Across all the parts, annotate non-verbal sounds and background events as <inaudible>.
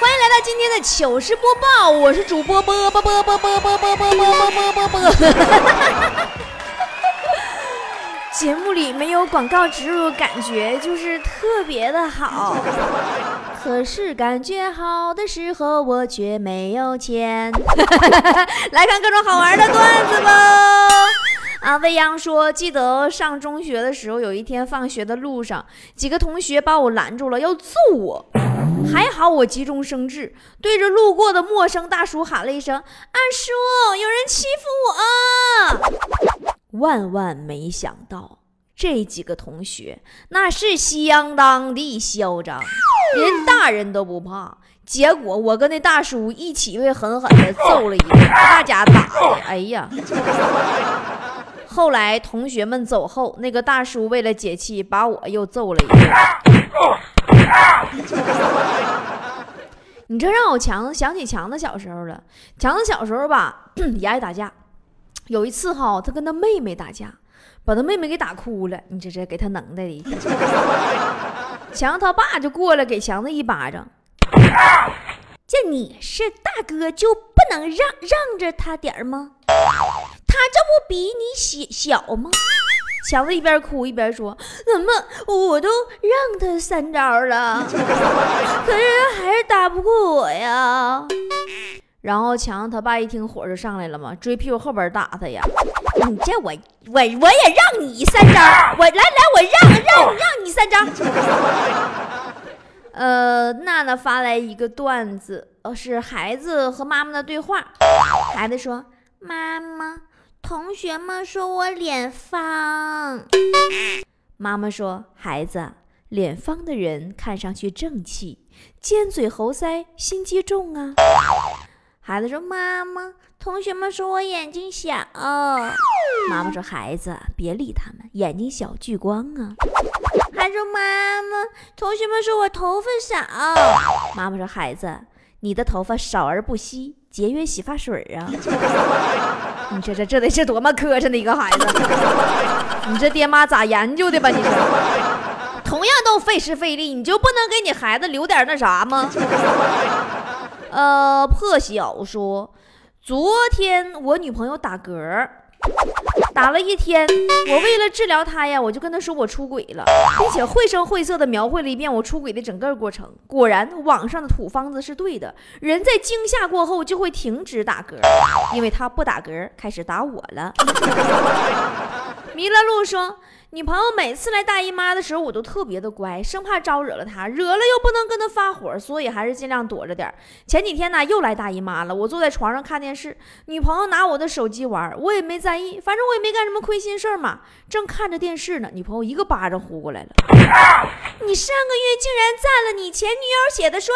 欢迎来到今天的糗事播报，我是主播波波波波波波波波波波波波。节目里没有广告植入，感觉就是特别的好。可是感觉好的时候，我却没有钱。<laughs> 来看各种好玩的段子吧。<laughs> 啊，未央说，记得上中学的时候，有一天放学的路上，几个同学把我拦住了，要揍我。还好我急中生智，对着路过的陌生大叔喊了一声：“二叔，有人欺负我！”万万没想到，这几个同学那是相当的嚣张，连大人都不怕。结果我跟那大叔一起被狠狠的揍了一顿，大家打的，哎呀！后来同学们走后，那个大叔为了解气，把我又揍了一顿。你这让我强想起强子小时候了。强子小时候吧，<clears throat> 也爱打架。有一次哈，他跟他妹妹打架，把他妹妹给打哭了。你这这给他能耐的，强他爸就过来给强子一巴掌。这你是大哥，就不能让让着他点儿吗？他这不比你小小吗？强子一边哭一边说：“怎么我都让他三招了，可是他还是打不过我呀？”然后强子他爸一听火就上来了嘛，追屁股后边打他呀！你这我我我也让你三招，我来来我让让让你三招。<laughs> 呃，娜娜发来一个段子，呃，是孩子和妈妈的对话。孩子说：“妈妈，同学们说我脸方。”妈妈说：“孩子，脸方的人看上去正气，尖嘴猴腮，心机重啊。”孩子说：“妈妈，同学们说我眼睛小。”妈妈说：“孩子，别理他们，眼睛小聚光啊。”还说：“妈妈，同学们说我头发少。”妈妈说：“孩子，你的头发少而不稀，节约洗发水啊。”你说这这得是多么磕碜的一个孩子？你这爹妈咋研究的吧？你说，同样都费时费力，你就不能给你孩子留点那啥吗？呃，破晓说，昨天我女朋友打嗝，打了一天。我为了治疗他呀，我就跟他说我出轨了，并且绘声绘色的描绘了一遍我出轨的整个过程。果然，网上的土方子是对的，人在惊吓过后就会停止打嗝，因为他不打嗝，开始打我了。<laughs> 迷了路说。女朋友每次来大姨妈的时候，我都特别的乖，生怕招惹了她，惹了又不能跟她发火，所以还是尽量躲着点。前几天呢，又来大姨妈了，我坐在床上看电视，女朋友拿我的手机玩，我也没在意，反正我也没干什么亏心事儿嘛。正看着电视呢，女朋友一个巴掌呼过来了：“你上个月竟然赞了你前女友写的说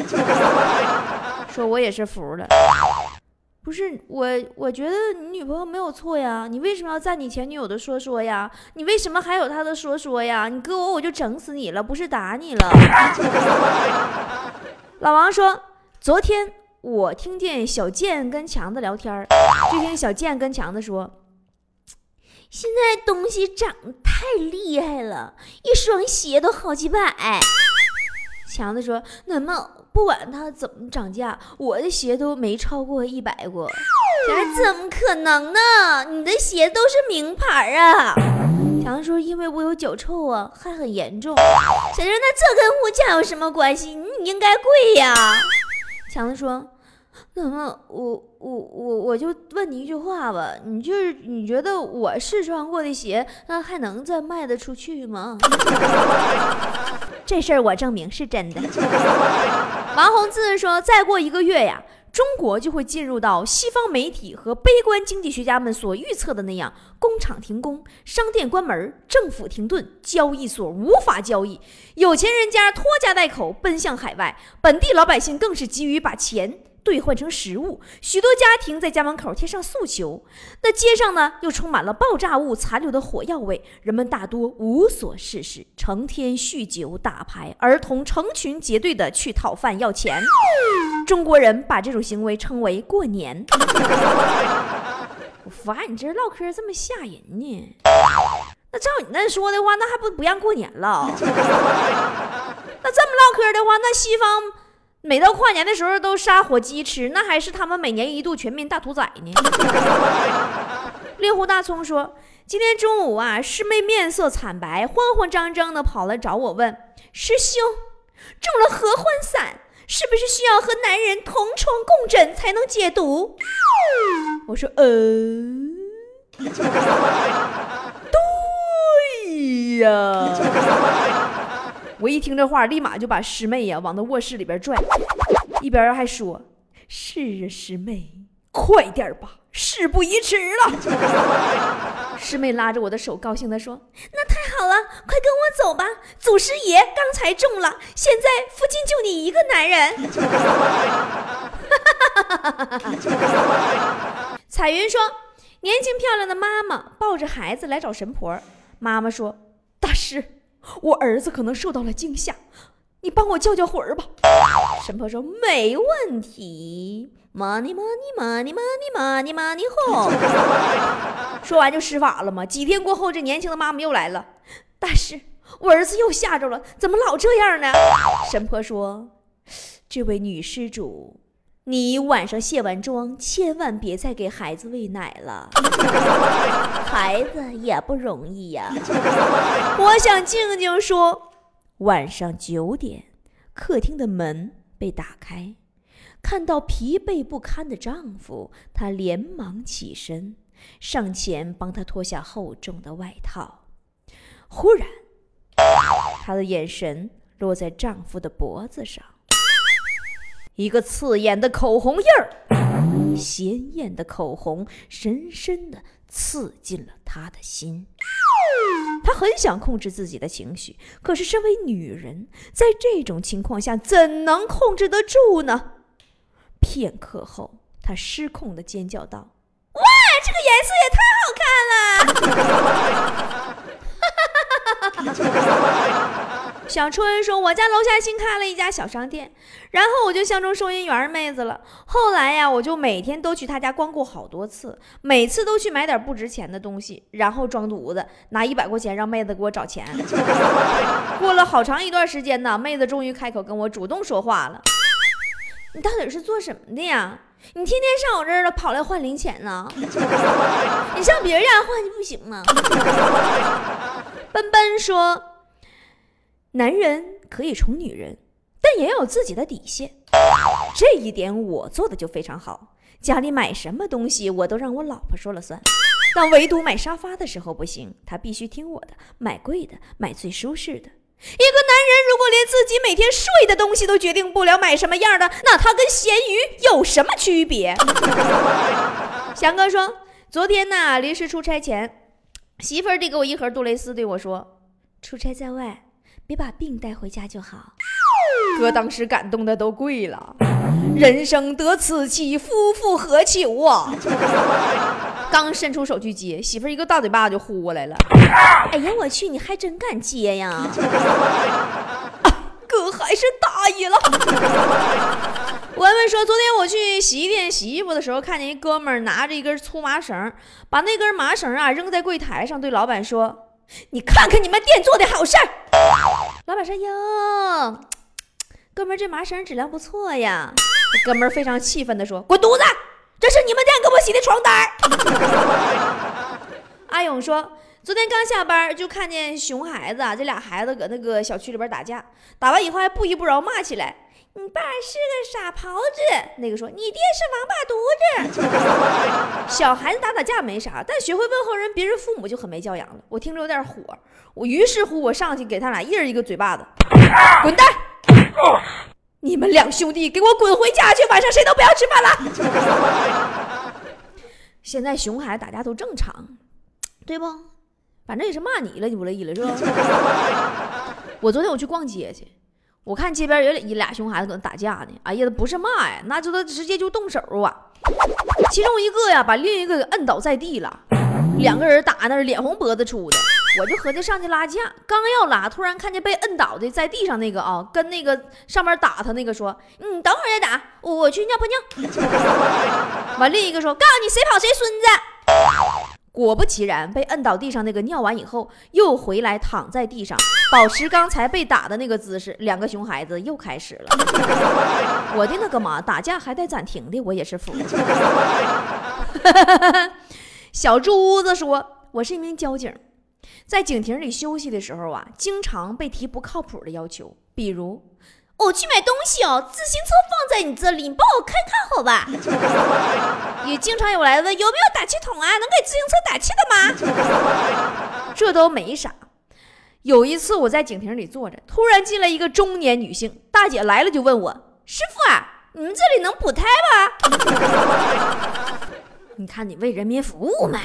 说，<laughs> 说我也是服了。”不是我，我觉得你女朋友没有错呀。你为什么要赞你前女友的说说呀？你为什么还有她的说说呀？你搁我，我就整死你了，不是打你了。老王说，昨天我听见小贱跟强子聊天就听小贱跟强子说，现在东西涨得太厉害了，一双鞋都好几百。强子说，那么。不管它怎么涨价，我的鞋都没超过一百过。怎么可能呢？你的鞋都是名牌啊！强子说：“因为我有脚臭啊，还很严重。”小杰那这跟物价有什么关系？你应该贵呀。强子说：“那么我我我我就问你一句话吧，你就是你觉得我试穿过的鞋，那还能再卖得出去吗？” <laughs> 这事儿我证明是真的。<laughs> 王洪志说：“再过一个月呀，中国就会进入到西方媒体和悲观经济学家们所预测的那样：工厂停工、商店关门、政府停顿、交易所无法交易，有钱人家拖家带口奔向海外，本地老百姓更是急于把钱。”兑换成食物。许多家庭在家门口贴上诉求，那街上呢又充满了爆炸物残留的火药味。人们大多无所事事，成天酗酒打牌，儿童成群结队的去讨饭要钱。中国人把这种行为称为过年。<laughs> 我发现你这唠嗑这么吓人呢？那照你那说的话，那还不不让过年了？<laughs> 那这么唠嗑的话，那西方每到跨年的时候都杀火鸡吃，那还是他们每年一度全民大屠宰呢？<laughs> 令狐大葱说：“今天中午啊，师妹面色惨白，慌慌张张的跑来找我问：师兄，中了合欢散，是不是需要和男人同床共枕才能解毒？” <laughs> 我说：“呃，<laughs> 对呀。”我一听这话，立马就把师妹呀往那卧室里边拽，一边还说：“是啊，师妹，快点吧，事不宜迟了。<laughs> ”师妹拉着我的手，高兴地说：“那太好了，快跟我走吧。祖师爷刚才中了，现在附近就你一个男人。<laughs> ”彩云说：“年轻漂亮的妈妈抱着孩子来找神婆，妈妈说：‘大师。’”我儿子可能受到了惊吓，你帮我叫叫魂儿吧。神婆说没问题，money money money money money money。<laughs> 说完就施法了嘛。几天过后，这年轻的妈妈又来了，大师，我儿子又吓着了，怎么老这样呢？神婆说，这位女施主。你晚上卸完妆，千万别再给孩子喂奶了，<laughs> 孩子也不容易呀。<laughs> 我想静静说，晚上九点，客厅的门被打开，看到疲惫不堪的丈夫，她连忙起身，上前帮他脱下厚重的外套。忽然，她的眼神落在丈夫的脖子上。一个刺眼的口红印儿，鲜艳的口红深深的刺进了他的心。他很想控制自己的情绪，可是身为女人，在这种情况下怎能控制得住呢？片刻后，他失控的尖叫道：“哇，这个颜色也太好看了！” <laughs> 小春说：“我家楼下新开了一家小商店，然后我就相中收银员妹子了。后来呀，我就每天都去她家光顾好多次，每次都去买点不值钱的东西，然后装犊子，拿一百块钱让妹子给我找钱。<laughs> 过了好长一段时间呢，妹子终于开口跟我主动说话了：‘你到底是做什么的呀？你天天上我这儿了，跑来换零钱呢？你上别人家换去不行吗？’ <laughs> 奔奔说。”男人可以宠女人，但也有自己的底线。这一点我做的就非常好。家里买什么东西，我都让我老婆说了算。但唯独买沙发的时候不行，她必须听我的，买贵的，买最舒适的。一个男人如果连自己每天睡的东西都决定不了买什么样的，那他跟咸鱼有什么区别？<laughs> 翔哥说，昨天呢，临时出差前，媳妇儿递给我一盒杜蕾斯，对我说：“出差在外。”别把病带回家就好。哥当时感动的都跪了。人生得此妻，夫复何求啊！<laughs> 刚伸出手去接，媳妇一个大嘴巴就呼过来了。哎呀，我去，你还真敢接呀！<laughs> 哥还是大意了。<laughs> 文文说，昨天我去洗衣店洗衣服的时候，看见一哥们儿拿着一根粗麻绳，把那根麻绳啊扔在柜台上，对老板说。你看看你们店做的好事儿，老板说哟，哥们儿这麻绳质量不错呀。哥们儿非常气愤的说：“滚犊子！这是你们店给我洗的床单。<laughs> ”阿勇说：“昨天刚下班就看见熊孩子啊，这俩孩子搁那个小区里边打架，打完以后还不依不饶骂起来。”你爸是个傻狍子，那个说你爹是王八犊子。<laughs> 小孩子打打架没啥，但学会问候人，别人父母就很没教养了。我听着有点火，我于是乎我上去给他俩一人一个嘴巴子，滚蛋！你们两兄弟给我滚回家去，晚上谁都不要吃饭了。<laughs> 现在熊孩子打架都正常，对不？反正也是骂你了，你不乐意了是吧？<laughs> 我昨天我去逛街去。我看街边有一俩熊孩子搁那打架呢，哎呀，不是骂呀，那就他直接就动手啊。其中一个呀，把另一个给摁倒在地了，两个人打那儿脸红脖子粗的。我就合计上去拉架，刚要拉，突然看见被摁倒的在地上那个啊，跟那个上面打他那个说：“你，等会儿再打，我去尿泡尿。<laughs> ”完，另一个说：“告诉你，谁跑谁孙子。”果不其然，被摁倒地上那个尿完以后，又回来躺在地上，保持刚才被打的那个姿势。两个熊孩子又开始了。<laughs> 我的那个妈，打架还带暂停的，我也是服了。<laughs> 小珠子说：“我是一名交警，在警亭里休息的时候啊，经常被提不靠谱的要求，比如。”我去买东西哦，自行车放在你这里，你帮我看看好吧？<laughs> 也经常有来问有没有打气筒啊，能给自行车打气的吗？这都没啥。有一次我在警亭里坐着，突然进来一个中年女性大姐，来了就问我：“师傅啊，你们这里能补胎吗？” <laughs> 你看你为人民服务没？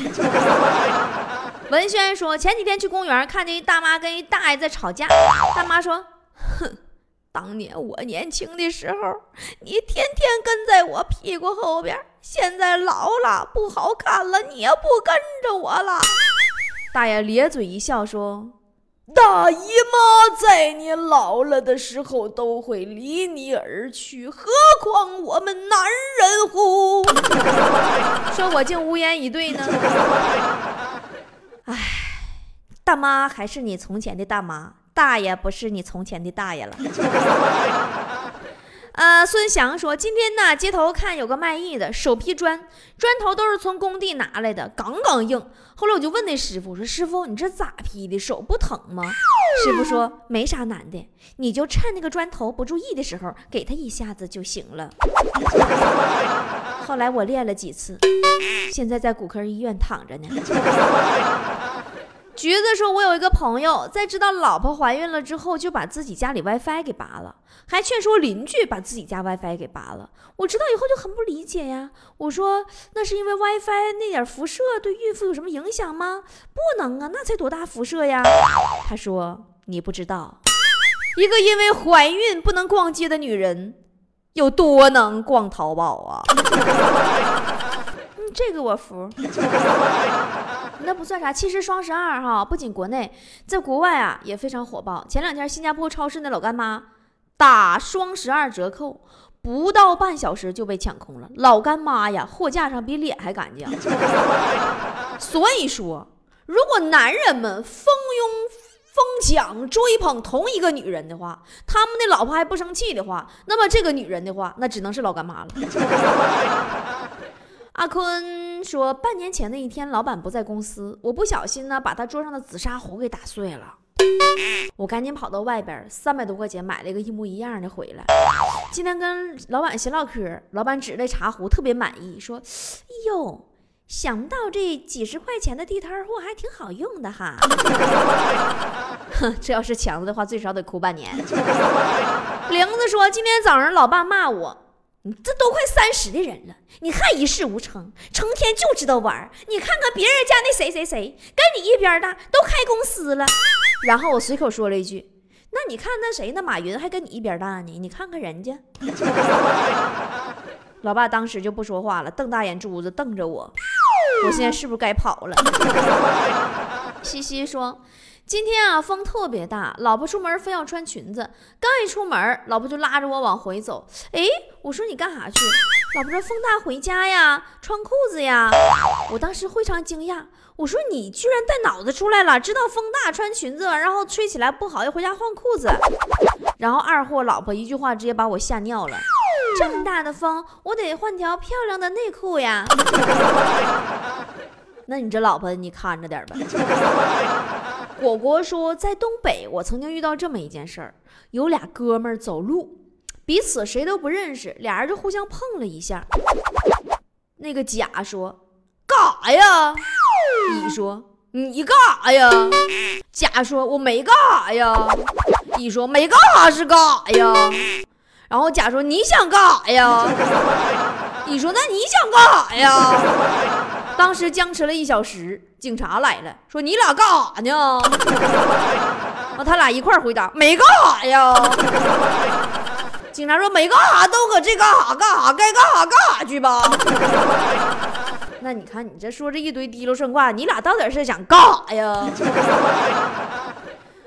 文轩说前几天去公园看见一大妈跟一大爷在吵架，大妈说：“哼。”当年我年轻的时候，你天天跟在我屁股后边，现在老了不好看了，你也不跟着我了。大爷咧嘴一笑说：“大姨妈在你老了的时候都会离你而去，何况我们男人乎？” <laughs> 说我竟无言以对呢。<laughs> 唉，大妈还是你从前的大妈。大爷不是你从前的大爷了。呃，孙祥说，今天呢，街头看有个卖艺的，手劈砖，砖头都是从工地拿来的，杠杠硬。后来我就问那师傅，我说师傅，你这咋劈的？手不疼吗？师傅说没啥难的，你就趁那个砖头不注意的时候，给他一下子就行了。后来我练了几次，现在在骨科医院躺着呢。橘子说：“我有一个朋友，在知道老婆怀孕了之后，就把自己家里 WiFi 给拔了，还劝说邻居把自己家 WiFi 给拔了。我知道以后就很不理解呀。我说，那是因为 WiFi 那点辐射对孕妇有什么影响吗？不能啊，那才多大辐射呀？他说，你不知道，一个因为怀孕不能逛街的女人，有多能逛淘宝啊？嗯，这个我服。”那不算啥，其实双十二哈，不仅国内，在国外啊也非常火爆。前两天新加坡超市那老干妈打双十二折扣，不到半小时就被抢空了。老干妈呀，货架上比脸还干净。<laughs> 所以说，如果男人们蜂拥疯抢追捧同一个女人的话，他们的老婆还不生气的话，那么这个女人的话，那只能是老干妈了。<laughs> 阿坤说，半年前的一天，老板不在公司，我不小心呢，把他桌上的紫砂壶给打碎了。我赶紧跑到外边，三百多块钱买了一个一模一样的回来。今天跟老板闲唠嗑，老板指着茶壶特别满意，说：“哎呦，想不到这几十块钱的地摊货还挺好用的哈。”哼，<laughs> 这要是强子的话，最少得哭半年。<laughs> 玲子说，今天早上老爸骂我。你这都快三十的人了，你还一事无成，成天就知道玩你看看别人家那谁谁谁，跟你一边大，都开公司了。然后我随口说了一句：“那你看那谁，那马云还跟你一边大呢？你看看人家。<laughs> ”老爸当时就不说话了，瞪大眼珠子瞪着我。我现在是不是该跑了？<laughs> 西西说。今天啊，风特别大，老婆出门非要穿裙子，刚一出门，老婆就拉着我往回走。哎，我说你干啥去？老婆说风大回家呀，穿裤子呀。我当时非常惊讶，我说你居然带脑子出来了，知道风大穿裙子，然后吹起来不好，要回家换裤子。然后二货老婆一句话直接把我吓尿了，这么大的风，我得换条漂亮的内裤呀。<laughs> 那你这老婆你看着点吧。果果说，在东北，我曾经遇到这么一件事儿：有俩哥们儿走路，彼此谁都不认识，俩人就互相碰了一下。那个甲说：“干啥呀？”乙说：“你干啥呀？”甲说：“我没干啥呀。”乙说：“没干啥是干啥呀？”然后甲说：“你想干啥呀？”乙说：“那你想干啥呀？”当时僵持了一小时，警察来了，说：“你俩干啥呢？”啊 <laughs> 他俩一块儿回答，没干啥呀。警察说没干啥，都搁这干啥干啥，该干啥干啥去吧。那你看你这说这一堆滴溜顺挂，你俩到底是想干啥呀？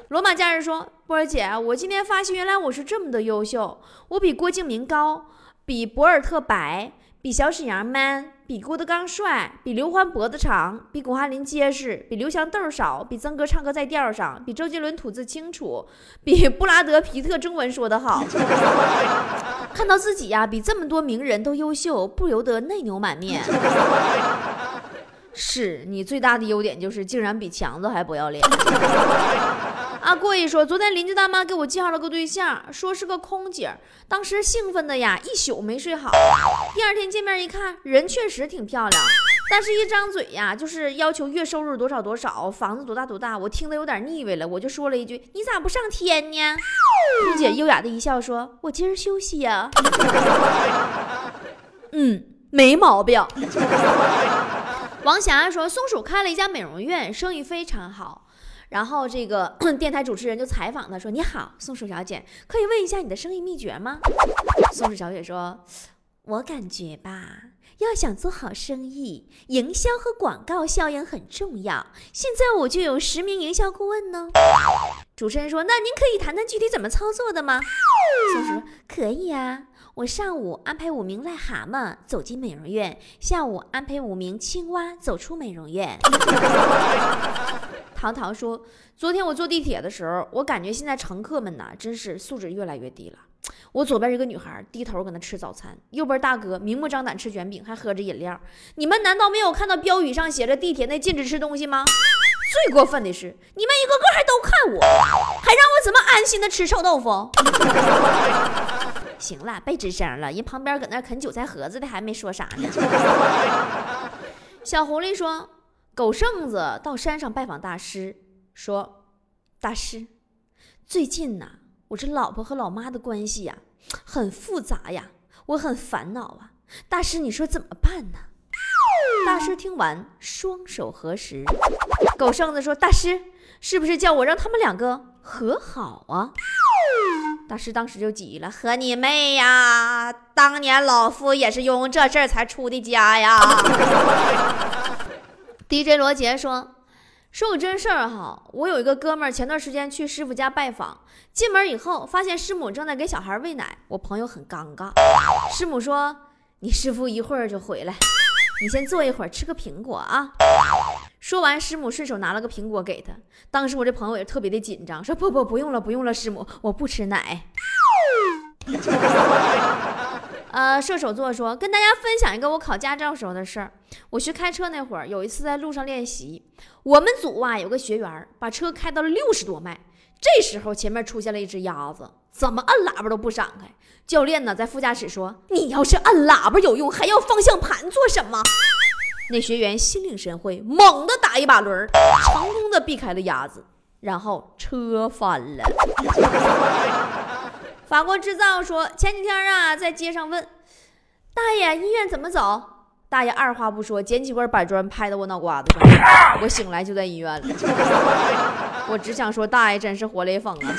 罗马假日说：“波儿姐，我今天发现原来我是这么的优秀，我比郭敬明高，比博尔特白，比小沈阳 man，比郭德纲帅，比刘欢脖子长，比巩汉林结实，比刘翔豆少，比曾哥唱歌在调上，比周杰伦吐字清楚，比布拉德皮特中文说得好。<laughs> 看到自己呀、比这么多名人都优秀，不由得内牛满面。<laughs> 是你最大的优点就是竟然比强子还不要脸。”阿贵说：“昨天邻居大妈给我介绍了个对象，说是个空姐，当时兴奋的呀，一宿没睡好。第二天见面一看，人确实挺漂亮，但是一张嘴呀，就是要求月收入多少多少，房子多大多大，我听得有点腻歪了，我就说了一句：你咋不上天呢？空姐优雅的一笑说：我今儿休息呀。<laughs> 嗯，没毛病。王霞说：松鼠开了一家美容院，生意非常好。”然后这个 <clears throat> 电台主持人就采访他说：“你好，松鼠小姐，可以问一下你的生意秘诀吗？”松鼠小姐说：“我感觉吧，要想做好生意，营销和广告效应很重要。现在我就有十名营销顾问呢。”主持人说：“那您可以谈谈具体怎么操作的吗？”松鼠说：“可以啊。”我上午安排五名癞蛤蟆走进美容院，下午安排五名青蛙走出美容院。糖糖说：“昨天我坐地铁的时候，我感觉现在乘客们呐，真是素质越来越低了。我左边一个女孩低头搁那吃早餐，右边大哥明目张胆吃卷饼，还喝着饮料。你们难道没有看到标语上写着地铁内禁止吃东西吗？最过分的是，你们一个个还都看我，还让我怎么安心的吃臭豆腐？<laughs> 行了，别吱声了，人旁边搁那啃韭菜盒子的还没说啥呢。<laughs> 小狐狸说。”狗剩子到山上拜访大师，说：“大师，最近呐，我这老婆和老妈的关系呀，很复杂呀，我很烦恼啊。大师，你说怎么办呢？”大师听完，双手合十。狗剩子说：“大师，是不是叫我让他们两个和好啊？”大师当时就急了：“和你妹呀！当年老夫也是用这事儿才出的家呀。” DJ 罗杰说：“说个真事儿哈，我有一个哥们儿，前段时间去师傅家拜访，进门以后发现师母正在给小孩喂奶，我朋友很尴尬。师母说：‘你师傅一会儿就回来，你先坐一会儿，吃个苹果啊。’说完，师母顺手拿了个苹果给他。当时我这朋友也特别的紧张，说：‘不不，不用了，不用了，师母，我不吃奶。<laughs> ’呃，射手座说，跟大家分享一个我考驾照时候的事儿。我学开车那会儿，有一次在路上练习，我们组啊有个学员把车开到了六十多迈，这时候前面出现了一只鸭子，怎么按喇叭都不闪开。教练呢在副驾驶说：“你要是按喇叭有用，还要方向盘做什么？”那学员心领神会，猛地打一把轮，成功的避开了鸭子，然后车翻了。法国制造说，前几天啊，在街上问大爷医院怎么走，大爷二话不说，捡起块板砖拍到我脑瓜子上，我醒来就在医院了。<laughs> 我只想说，大爷真是活雷锋啊！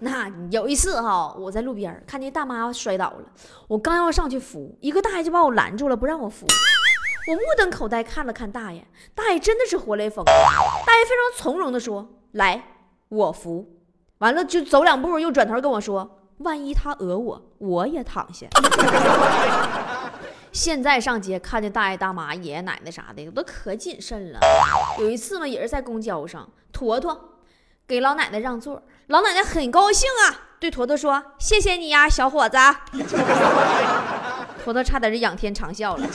那有一次哈，我在路边看见大妈摔倒了，我刚要上去扶，一个大爷就把我拦住了，不让我扶。我目瞪口呆看了看大爷，大爷真的是活雷锋，大爷非常从容的说：“来，我扶。”完了就走两步，又转头跟我说：“万一他讹我，我也躺下。<laughs> ”现在上街看见大爷大妈、爷爷奶奶啥的，我都可谨慎了。有一次嘛，也是在公交上，坨坨给老奶奶让座，老奶奶很高兴啊，对坨坨说：“谢谢你呀，小伙子。”坨坨差点就仰天长啸了，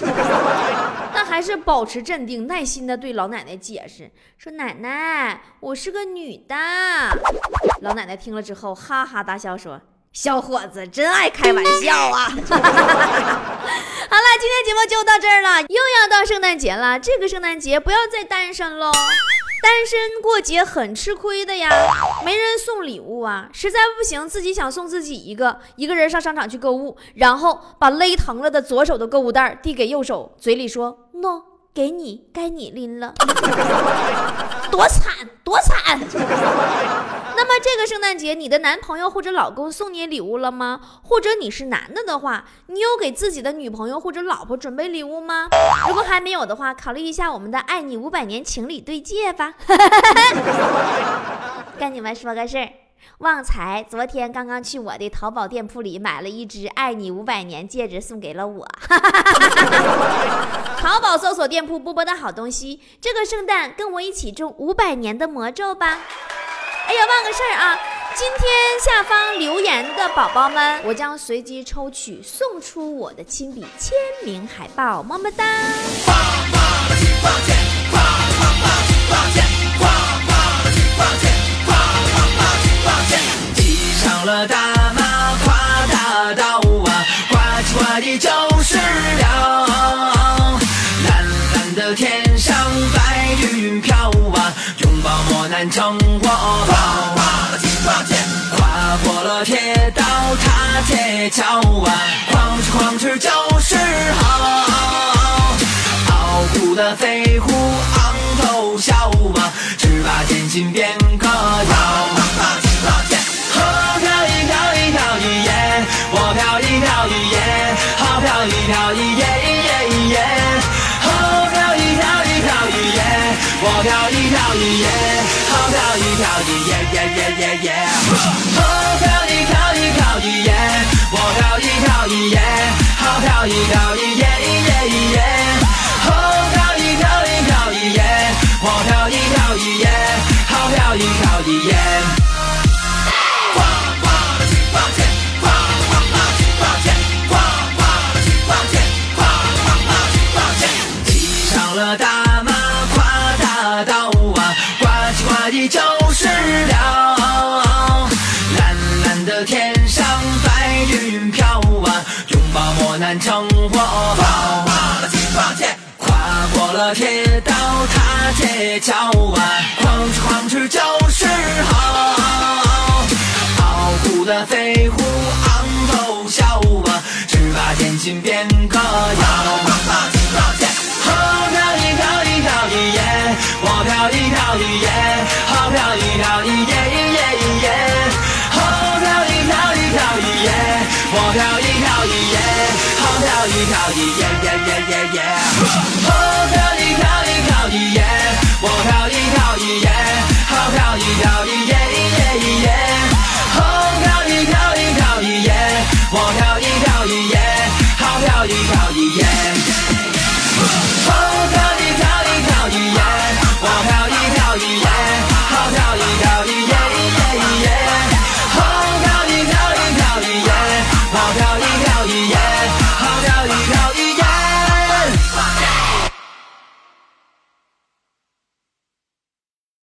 但还是保持镇定，耐心的对老奶奶解释说：“奶奶，我是个女的。”老奶奶听了之后哈哈大笑说：“小伙子真爱开玩笑啊！” <laughs> <laughs> 好了，今天节目就到这儿了，又要到圣诞节了，这个圣诞节不要再单身喽。单身过节很吃亏的呀，没人送礼物啊，实在不行自己想送自己一个，一个人上商场去购物，然后把勒疼了的左手的购物袋递给右手，嘴里说 “no”，给你，该你拎了，<laughs> 多惨多惨！那么这个圣诞节，你的男朋友或者老公送你礼物了吗？或者你是男的的话，你有给自己的女朋友或者老婆准备礼物吗？如果还没有的话，考虑一下我们的“爱你五百年”情侣对戒吧。<laughs> 跟你们说个事儿。旺财昨天刚刚去我的淘宝店铺里买了一只爱你五百年戒指，送给了我。<laughs> 淘宝搜索店铺波波的好东西，这个圣诞跟我一起中五百年的魔咒吧。哎呀，忘个事儿啊！今天下方留言的宝宝们，我将随机抽取送出我的亲笔签名海报，么么哒！了大马跨大道啊，呱唧呱唧就是了。蓝蓝的天上白云飘啊，拥抱磨难成火爆。跨过了铁道踏铁桥啊，哐哧哐哧就是好。傲骨的飞虎昂头笑啊，只把剑心变跳一跳一耶，好跳一跳一耶耶耶耶耶，哦跳一跳一跳一耶，我跳一跳一耶，好跳一跳一耶一耶一耶，我跳一跳一跳一耶，我跳一跳一耶，好跳一跳一耶。我飘逸飘逸耶，好